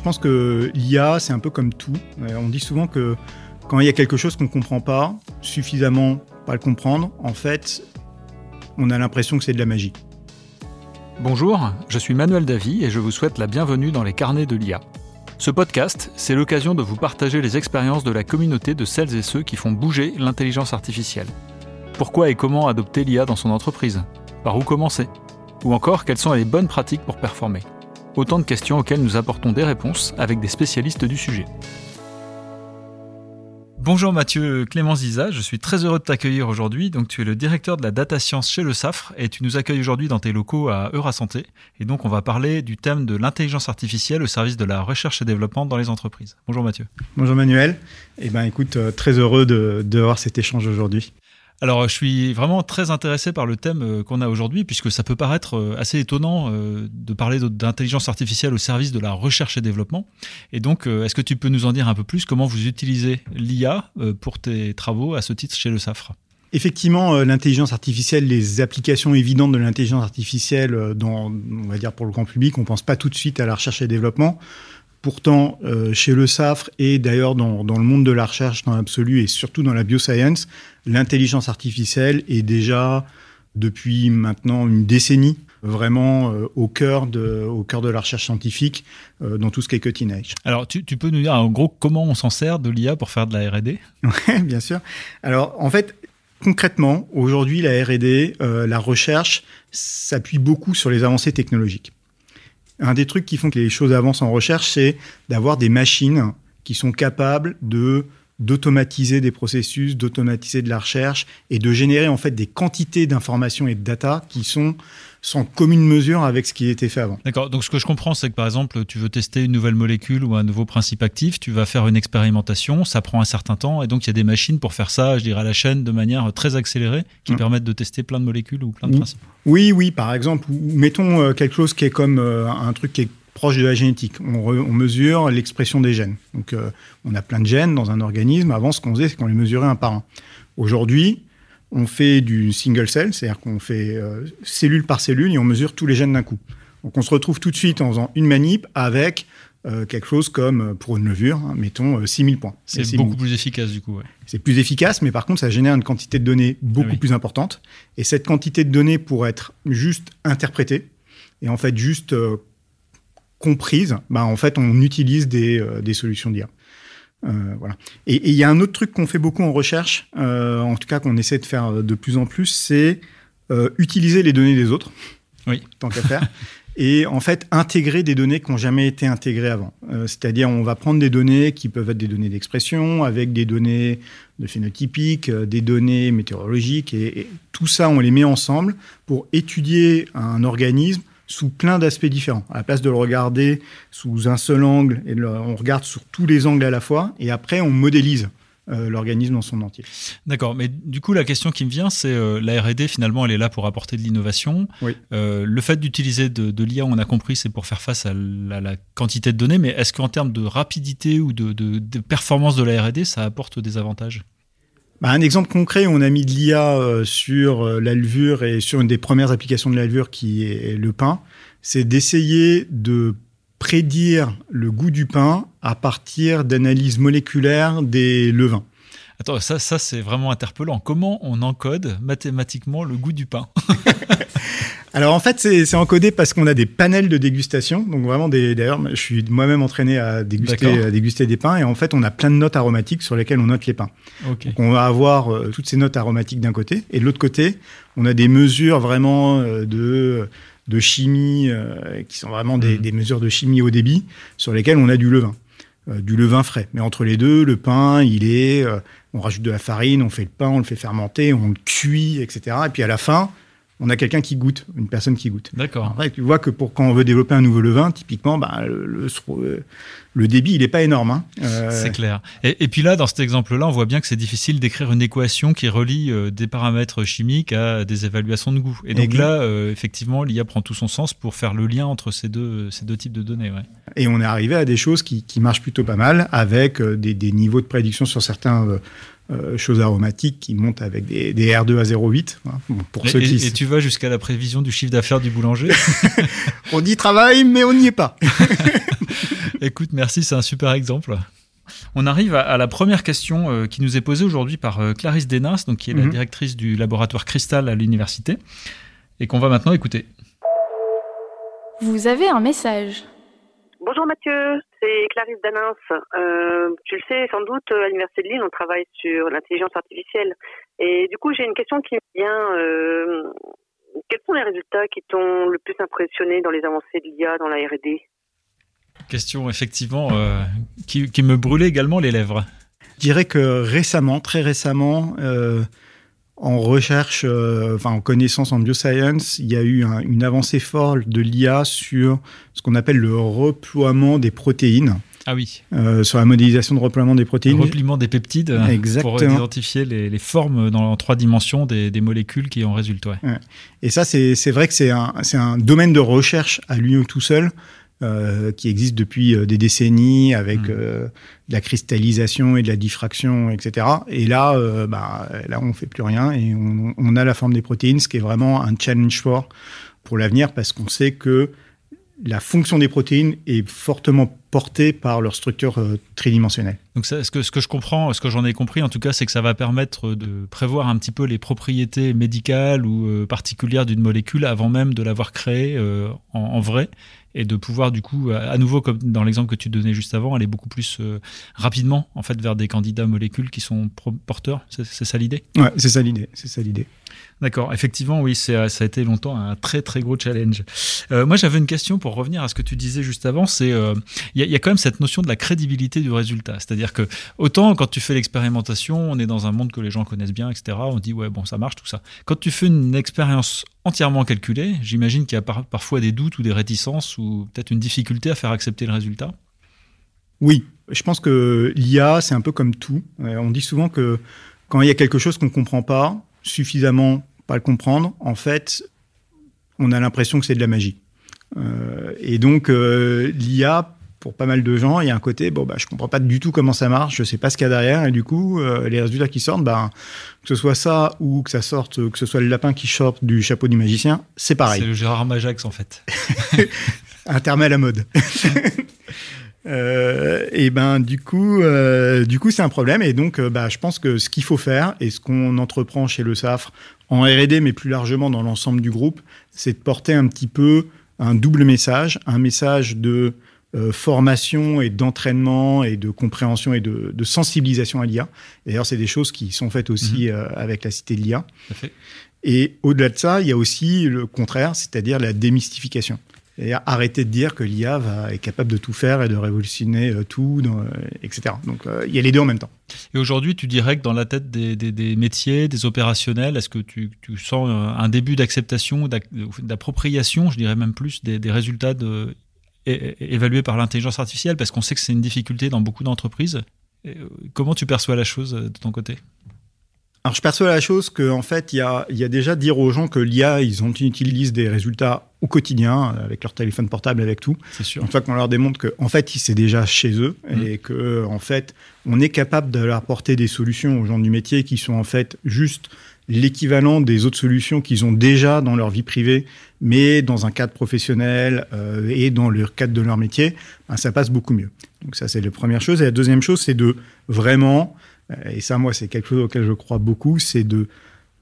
je pense que l'IA, c'est un peu comme tout. On dit souvent que quand il y a quelque chose qu'on ne comprend pas, suffisamment pas le comprendre, en fait, on a l'impression que c'est de la magie. Bonjour, je suis Manuel Davy et je vous souhaite la bienvenue dans les carnets de l'IA. Ce podcast, c'est l'occasion de vous partager les expériences de la communauté de celles et ceux qui font bouger l'intelligence artificielle. Pourquoi et comment adopter l'IA dans son entreprise? Par où commencer? Ou encore, quelles sont les bonnes pratiques pour performer? Autant de questions auxquelles nous apportons des réponses avec des spécialistes du sujet. Bonjour Mathieu Clément Ziza, je suis très heureux de t'accueillir aujourd'hui. Donc tu es le directeur de la data science chez le SAFRE et tu nous accueilles aujourd'hui dans tes locaux à Eurasanté. Et donc on va parler du thème de l'intelligence artificielle au service de la recherche et développement dans les entreprises. Bonjour Mathieu. Bonjour Manuel. Eh ben écoute, euh, très heureux de, de avoir cet échange aujourd'hui. Alors, je suis vraiment très intéressé par le thème euh, qu'on a aujourd'hui, puisque ça peut paraître euh, assez étonnant euh, de parler d'intelligence artificielle au service de la recherche et développement. Et donc, est-ce que tu peux nous en dire un peu plus? Comment vous utilisez l'IA pour tes travaux à ce titre chez le SAFRE Effectivement, l'intelligence artificielle, les applications évidentes de l'intelligence artificielle, on va dire pour le grand public, on pense pas tout de suite à la recherche et développement. Pourtant, euh, chez le SAFRE et d'ailleurs dans, dans, le monde de la recherche dans l'absolu et surtout dans la bioscience, l'intelligence artificielle est déjà depuis maintenant une décennie vraiment euh, au cœur de au cœur de la recherche scientifique euh, dans tout ce qui est cutting edge. Alors tu, tu peux nous dire en gros comment on s'en sert de l'IA pour faire de la R&D Oui, bien sûr. Alors en fait concrètement aujourd'hui la R&D, la recherche s'appuie beaucoup sur les avancées technologiques. Un des trucs qui font que les choses avancent en recherche, c'est d'avoir des machines qui sont capables de d'automatiser des processus, d'automatiser de la recherche et de générer en fait des quantités d'informations et de data qui sont sans commune mesure avec ce qui était fait avant. D'accord. Donc ce que je comprends, c'est que par exemple, tu veux tester une nouvelle molécule ou un nouveau principe actif, tu vas faire une expérimentation, ça prend un certain temps, et donc il y a des machines pour faire ça, je dirais à la chaîne, de manière très accélérée, qui mmh. permettent de tester plein de molécules ou plein de principes. Oui, oui. Par exemple, mettons euh, quelque chose qui est comme euh, un truc qui est proche de la génétique. On, mesure l'expression des gènes. Donc, euh, on a plein de gènes dans un organisme. Avant, ce qu'on faisait, c'est qu'on les mesurait un par un. Aujourd'hui, on fait du single cell, c'est-à-dire qu'on fait euh, cellule par cellule et on mesure tous les gènes d'un coup. Donc on se retrouve tout de suite en faisant une manip avec euh, quelque chose comme, euh, pour une levure, hein, mettons 6000 points. C'est beaucoup plus efficace du coup. Ouais. C'est plus efficace, mais par contre ça génère une quantité de données beaucoup ah plus importante. Et cette quantité de données pour être juste interprétée et en fait juste comprise, bah, en fait on utilise des, des solutions d'IA. Euh, voilà. Et il y a un autre truc qu'on fait beaucoup en recherche, euh, en tout cas qu'on essaie de faire de plus en plus, c'est euh, utiliser les données des autres, oui. tant qu'à faire, et en fait intégrer des données qui n'ont jamais été intégrées avant. C'est-à-dire on va prendre des données qui peuvent être des données d'expression, avec des données de phénotypiques, des données météorologiques, et, et tout ça on les met ensemble pour étudier un organisme sous plein d'aspects différents. À la place de le regarder sous un seul angle, et on regarde sur tous les angles à la fois, et après on modélise euh, l'organisme dans son entier. D'accord, mais du coup la question qui me vient, c'est euh, la R&D finalement elle est là pour apporter de l'innovation. Oui. Euh, le fait d'utiliser de, l'IA, on a compris, c'est pour faire face à la, quantité de données, mais est-ce qu'en termes de rapidité ou de, de performance de la R&D, ça apporte des avantages? Bah, un exemple concret, on a mis de l'IA euh, sur euh, la levure et sur une des premières applications de la levure qui est le pain, c'est d'essayer de prédire le goût du pain à partir d'analyses moléculaires des levains. Attends, ça, ça c'est vraiment interpellant. Comment on encode mathématiquement le goût du pain? Alors en fait, c'est encodé parce qu'on a des panels de dégustation. Donc vraiment, d'ailleurs, je suis moi-même entraîné à déguster, à déguster des pains. Et en fait, on a plein de notes aromatiques sur lesquelles on note les pains. Donc on va avoir euh, toutes ces notes aromatiques d'un côté. Et de l'autre côté, on a des mesures vraiment euh, de, de chimie, euh, qui sont vraiment des, mm. des, mesures de chimie au débit, sur lesquelles on a du levain. du levain frais. Mais entre les deux, le pain, il est... on rajoute de la farine, on fait le pain, on le fait fermenter, on le cuit, etc. Et puis à la fin on a quelqu'un qui goûte, une personne qui goûte. D'accord. tu vois que pour quand on veut développer un nouveau levain, typiquement, bah, le, le, débit, il n'est pas énorme. Hein. Euh, c'est clair. Et, puis là, dans cet exemple-là, on voit bien que c'est difficile d'écrire une équation qui relie euh, des paramètres chimiques à des évaluations de goût. Et donc là, euh, effectivement, l'IA prend tout son sens pour faire le lien entre ces deux, ces deux types de données. Ouais. Et on est arrivé à des choses qui, qui marchent plutôt pas mal, avec des, des niveaux de prédiction sur certains euh, choses aromatiques qui montent avec des, R2 à 0,8. Hein, pour et, ceux qui... et tu vas jusqu'à la prévision du chiffre d'affaires du boulanger On dit travail, mais on n'y est pas. Écoute, merci, c'est un super exemple. On arrive à, la première question euh, qui nous est posée aujourd'hui par euh, Clarisse Denas, donc, qui est la mhm. directrice du laboratoire Cristal à l'université, et qu'on va maintenant écouter. Vous avez un message. Bonjour Mathieu, c'est Clarisse Danins. Euh, tu le sais sans doute, à l'Université de Lille, on travaille sur l'intelligence artificielle. Et du coup, j'ai une question qui me vient. Euh, quels sont les résultats qui t'ont le plus impressionné dans les avancées de l'IA dans la R&D Question effectivement euh, qui, me brûlait également les lèvres. Je dirais que récemment, très récemment, en recherche, enfin en connaissance en bioscience, il y a eu une avancée forte de l'IA sur ce qu'on appelle le reploiement des protéines. Ah oui. Euh, sur la modélisation de reploiement des protéines. Le repliement des peptides euh, Exactement. pour identifier les, formes dans, en trois dimensions des, molécules qui en résultent. Et ça, c'est vrai que c'est un, un, domaine de recherche à lui tout seul. Euh, qui existe depuis des décennies avec mmh. la cristallisation et de la diffraction, etc. Et là, bah, là, on fait plus rien et on, on, a la forme des protéines, ce qui est vraiment un challenge fort pour l'avenir parce qu'on sait que la fonction des protéines est fortement portée par leur structure euh, tridimensionnelle. Donc ce, que, ce que je comprends, ce que j'en ai compris en tout cas, c'est que ça va permettre de prévoir un petit peu les propriétés médicales ou euh, particulières d'une molécule avant même de l'avoir créée euh, en, vrai et de pouvoir du coup, à, nouveau comme dans l'exemple que tu donnais juste avant, aller beaucoup plus rapidement en fait vers des candidats molécules qui sont porteurs. C'est ça l'idée? Ouais, c'est ça l'idée. C'est ça l'idée. D'accord, effectivement, oui, ça a été longtemps un très très gros challenge. Euh, moi, j'avais une question pour revenir à ce que tu disais juste avant. C'est euh, il y, a quand même cette notion de la crédibilité du résultat. C'est-à-dire que autant quand tu fais l'expérimentation, on est dans un monde que les gens connaissent bien, etc. On dit ouais bon ça marche tout ça. Quand tu fais une expérience entièrement calculée, j'imagine qu'il y a parfois des doutes ou des réticences ou peut-être une difficulté à faire accepter le résultat. Oui, je pense que l'IA c'est un peu comme tout. Euh, on dit souvent que quand il y a quelque chose qu'on ne comprend pas suffisamment pas le comprendre, en fait, on a l'impression que c'est de la magie. Euh, et donc, euh, l'IA, pour pas mal de gens, il y a un côté, bon, bah, je comprends pas du tout comment ça marche, je sais pas ce qu'il y a derrière, et du coup, euh, les résultats qui sortent, bah, que ce soit ça ou que ça sorte, que ce soit le lapin qui sorte du chapeau du magicien, c'est pareil. C'est le Gérard Majax, en fait. un terme à la mode. Euh, et ben du coup, euh, du coup c'est un problème. Et donc, euh, bah, je pense que ce qu'il faut faire et ce qu'on entreprend chez le SAFRE en R&D, mais plus largement dans l'ensemble du groupe, c'est de porter un petit peu un double message, un message de formation et d'entraînement et de compréhension et de, sensibilisation à l'IA. D'ailleurs, c'est des choses qui sont faites aussi mhm. avec la Cité de l'IA. Et au-delà de ça, il y a aussi le contraire, c'est-à-dire la démystification. Et arrêter de dire que l'IA est capable de tout faire et de révolutionner euh, tout, euh, etc. Donc euh, il y a les deux en même temps. Et aujourd'hui, tu dirais que dans la tête des, métiers, des opérationnels, est-ce que tu, sens un début d'acceptation, d'appropriation, je dirais même plus, des, résultats évalués par l'intelligence artificielle Parce qu'on sait que c'est une difficulté dans beaucoup d'entreprises. Comment tu perçois la chose de ton côté? Alors je perçois la chose qu'en fait, il y a, y a, déjà dire aux gens que l'IA, ils, ont, utilisent des résultats au quotidien, avec leur téléphone portable, avec tout. C'est sûr. Une fois qu'on leur démontre qu'en en fait, c'est déjà chez eux mm. et que en fait, on est capable de leur apporter des solutions aux gens du métier qui sont en fait juste l'équivalent des autres solutions qu'ils ont déjà dans leur vie privée, mais dans un cadre professionnel euh, et dans le cadre de leur métier, ben, ça passe beaucoup mieux. Donc ça, c'est la première chose. Et la deuxième chose, c'est de vraiment euh, et ça, moi, c'est quelque chose auquel je crois beaucoup, c'est de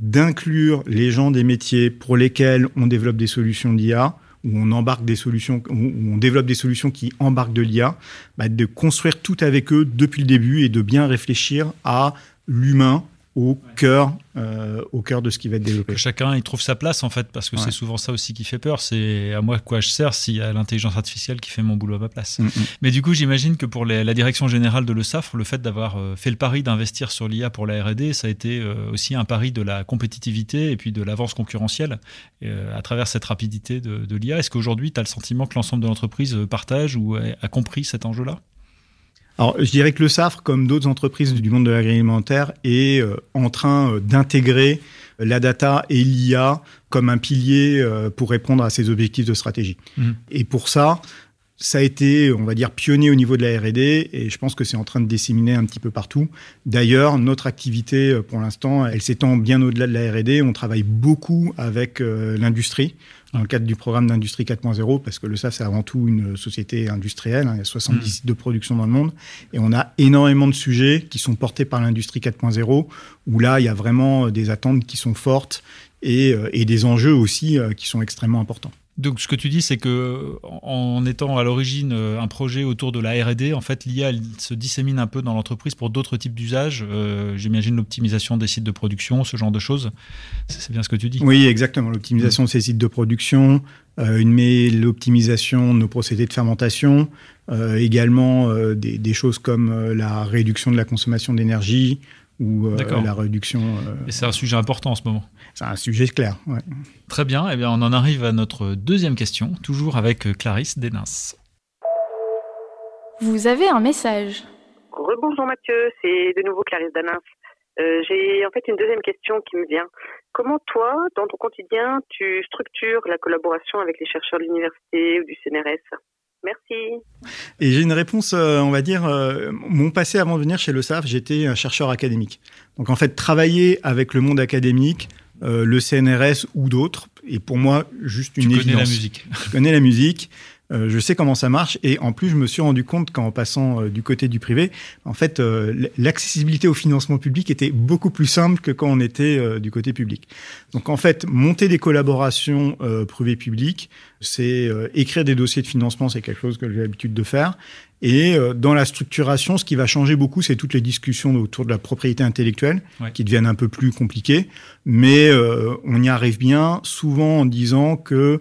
d'inclure les gens des métiers pour lesquels on développe des solutions d'IA, où on embarque des solutions, où on développe des solutions qui embarquent de l'IA, bah, de construire tout avec eux depuis le début et de bien réfléchir à l'humain au cœur, euh, au cœur de ce qui va être développé. Que chacun y trouve sa place en fait, parce que c'est souvent ça aussi qui fait peur. C'est à moi quoi je sers s'il y a l'intelligence artificielle qui fait mon boulot à ma place. Mm, mm. Mais du coup, j'imagine que pour la direction générale de l'ESAF, le fait d'avoir euh, fait le pari d'investir sur l'IA pour la R&D, ça a été euh, aussi un pari de la compétitivité et puis de l'avance concurrentielle à travers cette rapidité de, de l'IA. Est-ce qu'aujourd'hui, tu as le sentiment que l'ensemble de l'entreprise partage ou a compris cet enjeu-là? Alors, je dirais que le SAFRE, comme d'autres entreprises du monde de l'agroalimentaire, est euh, en train euh, d'intégrer la data et l'IA comme un pilier euh, pour répondre à ses objectifs de stratégie. Mmh. Et pour ça, ça a été, on va dire, pionnier au niveau de la R&D et je pense que c'est en train de disséminer un petit peu partout. D'ailleurs, notre activité, euh, pour l'instant, elle s'étend bien au-delà de la R&D. On travaille beaucoup avec euh, l'industrie dans le cadre du programme d'industrie 4.0 parce que le SAF, c'est avant tout une société industrielle. Hein. il y a 70 mmh. sites de production dans le monde et on a énormément de sujets qui sont portés par l'industrie 4.0 où là, il y a vraiment des attentes qui sont fortes et, euh, et des enjeux aussi qui sont extrêmement importants. Donc, ce que tu dis, c'est que en étant à l'origine euh, un projet autour de la R&D, en fait, l'IA se dissémine un peu dans l'entreprise pour d'autres types d'usages. Euh, j'imagine l'optimisation des sites de production, ce genre de choses. C'est bien ce que tu dis. Oui, exactement. L'optimisation de ces sites de production, euh, l'optimisation de nos procédés de fermentation, également des, choses comme la réduction de la consommation d'énergie, ou euh, la réduction. Euh, Et c'est un sujet important en ce moment. C'est un sujet clair. Ouais. Très bien. Eh bien, on en arrive à notre deuxième question, toujours avec euh, Clarisse Denins. Vous avez un message. Rebonjour Mathieu, c'est de nouveau Clarisse Denins. J'ai en fait une deuxième question qui me vient. Comment toi, dans ton quotidien, tu structures la collaboration avec les chercheurs de l'université ou du CNRS Merci. Et j'ai une réponse, euh, on va dire, euh, mon passé avant de venir chez le SAF, j'étais un chercheur académique. Donc en fait, travailler avec le monde académique, euh, le CNRS ou d'autres, est pour moi juste une tu Connais la musique. Je connais la musique. Euh, je sais comment ça marche et en plus je me suis rendu compte qu'en passant euh, du côté du privé, en fait euh, l'accessibilité au financement public était beaucoup plus simple que quand on était du côté public. Donc en fait monter des collaborations privées-publiques, c'est écrire des dossiers de financement, c'est quelque chose que j'ai l'habitude de faire. Et dans la structuration, ce qui va changer beaucoup, c'est toutes les discussions autour de la propriété intellectuelle, qui deviennent un peu plus compliquées. Mais on y arrive bien, souvent en disant que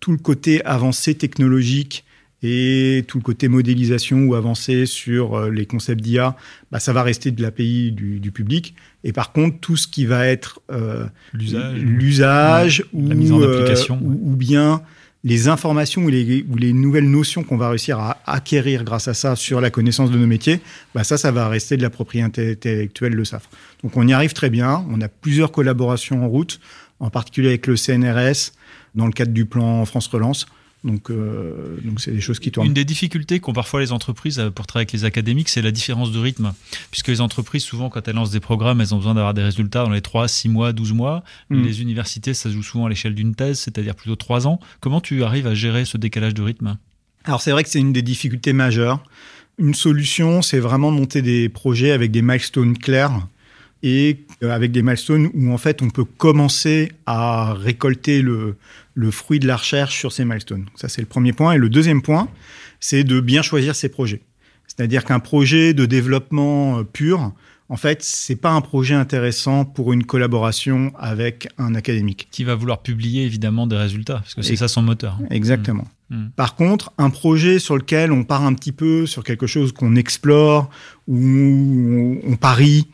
tout le côté avancé technologique et tout le côté modélisation ou avancé sur euh, les concepts d'IA, bah, ça va rester de l'API du, du public. Et par contre, tout ce qui va être euh, l'usage ou, euh, ou, bien les informations ou les, ou les nouvelles notions qu'on va réussir à acquérir grâce à ça sur la connaissance de nos métiers, bah ça, ça va rester de la propriété intellectuelle de SAF. Donc on y arrive très bien. On a plusieurs collaborations en route, en particulier avec le CNRS, dans le cadre du plan France Relance. Donc, euh, donc c'est des choses qui tournent. Une des difficultés qu'ont parfois les entreprises pour travailler avec les académiques, c'est la différence de rythme. Puisque les entreprises, souvent, quand elles lancent des programmes, elles ont besoin d'avoir des résultats dans les 3, 6 mois, 12 mois. Mm. Les universités, ça se joue souvent à l'échelle d'une thèse, c'est-à-dire plutôt 3 ans. Comment tu arrives à gérer ce décalage de rythme? Alors, c'est vrai que c'est une des difficultés majeures. Une solution, c'est vraiment de monter des projets avec des milestones clairs et avec des milestones où en fait on peut commencer à récolter le, le fruit de la recherche sur ces milestones. Ça c'est le premier point. Et le deuxième point, c'est de bien choisir ses projets. C'est-à-dire qu'un projet de développement euh, pur, en fait, c'est pas un projet intéressant pour une collaboration avec un académique. Qui va vouloir publier évidemment des résultats, parce que c'est ça son moteur. Exactement. Mmh. Mmh. Par contre, un projet sur lequel on part un petit peu sur quelque chose qu'on explore, où on parie,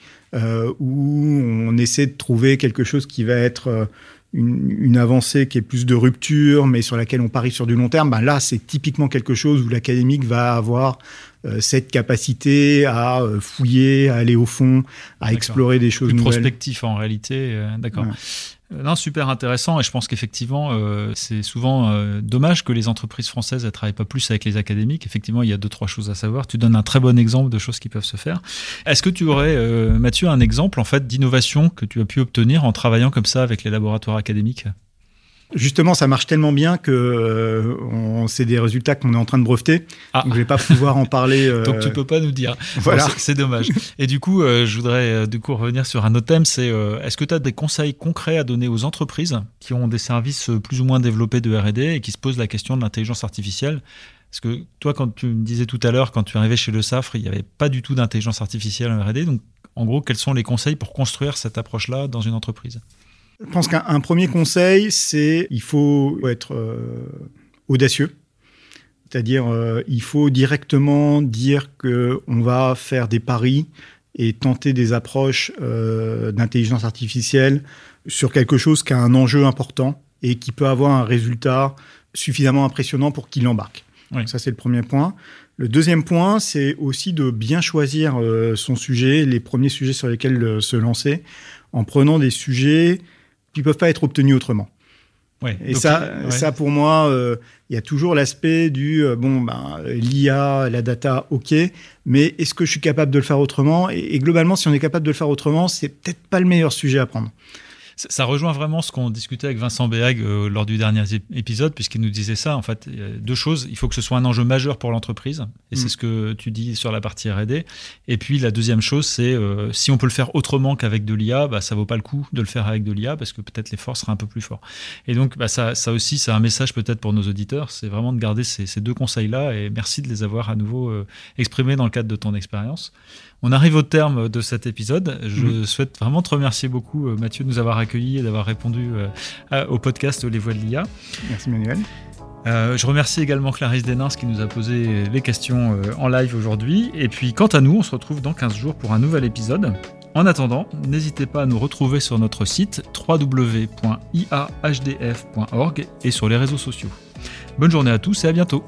où on essaie de trouver quelque chose qui va être euh, une, avancée qui est plus de rupture, mais sur laquelle on parie sur du long terme, ben là, c'est typiquement quelque chose où l'académique va avoir euh, cette capacité à fouiller, à aller au fond, à explorer des choses plus nouvelles. prospectif en réalité, d'accord. Euh, non, super intéressant et je pense qu'effectivement, euh, c'est souvent euh, dommage que les entreprises françaises ne travaillent pas plus avec les académiques. Effectivement, il y a deux, trois choses à savoir. Tu donnes un très bon exemple de choses qui peuvent se faire. Est-ce que tu aurais, Mathieu, un exemple en fait d'innovation que tu as pu obtenir en travaillant comme ça avec les laboratoires académiques? Justement, ça marche tellement bien que euh, c'est des résultats qu'on est en train de breveter. Ah. Donc, je vais pas pouvoir en parler. Euh, donc, tu peux pas nous dire. Voilà. c'est dommage. Et du coup, euh, je voudrais du coup revenir sur un autre thème. C'est est-ce que tu as des conseils concrets à donner aux entreprises qui ont des services plus ou moins développés de R&D et qui se posent la question de l'intelligence artificielle? Parce que toi, quand tu me disais tout à l'heure, quand tu arrivé chez le SAFRE, il n'y avait pas du tout d'intelligence artificielle en R&D. Donc, en gros, quels sont les conseils pour construire cette approche-là dans une entreprise? Je pense qu'un premier conseil, c'est il faut être euh, audacieux. C'est-à-dire, euh, il faut directement dire que on va faire des paris et tenter des approches euh, d'intelligence artificielle sur quelque chose qui a un enjeu important et qui peut avoir un résultat suffisamment impressionnant pour qu'il embarque. Ça, c'est le premier point. Le deuxième point, c'est aussi de bien choisir son sujet, les premiers sujets sur lesquels se lancer, en prenant des sujets qui peuvent pas être obtenus autrement. et ça, ça pour moi, euh, il y a toujours l'aspect du euh, bon, ben, l'IA, la data, ok, mais est-ce que je suis capable de le faire autrement? Et, globalement, si on est capable de le faire autrement, c'est peut-être pas le meilleur sujet à prendre. Ça rejoint vraiment ce qu'on discutait avec Vincent Béag euh, lors du dernier épisode, puisqu'il nous disait ça. En fait, deux choses. Il faut que ce soit un enjeu majeur pour l'entreprise, et c'est mm. ce que tu dis sur la partie R&D. Et puis la deuxième chose, c'est euh, si on peut le faire autrement qu'avec de l'IA, bah, ça vaut pas le coup de le faire avec de l'IA, parce que peut-être l'effort sera un peu plus fort. Et donc, bah, ça, ça aussi, c'est un message peut-être pour nos auditeurs, c'est vraiment de garder ces, ces deux conseils-là, et merci de les avoir à nouveau euh, exprimés dans le cadre de ton expérience. On arrive au terme de cet épisode. Je mhm. souhaite vraiment te remercier beaucoup, euh, Mathieu, de nous avoir accueillis et d'avoir répondu euh, au podcast Les Voix de l'IA. Merci, Manuel. Euh, je remercie également Clarisse Denins qui nous a posé les questions en live aujourd'hui. Et puis, quant à nous, on se retrouve dans 15 jours pour un nouvel épisode. En attendant, n'hésitez pas à nous retrouver sur notre site www.iahdf.org et sur les réseaux sociaux. Bonne journée à tous et à bientôt.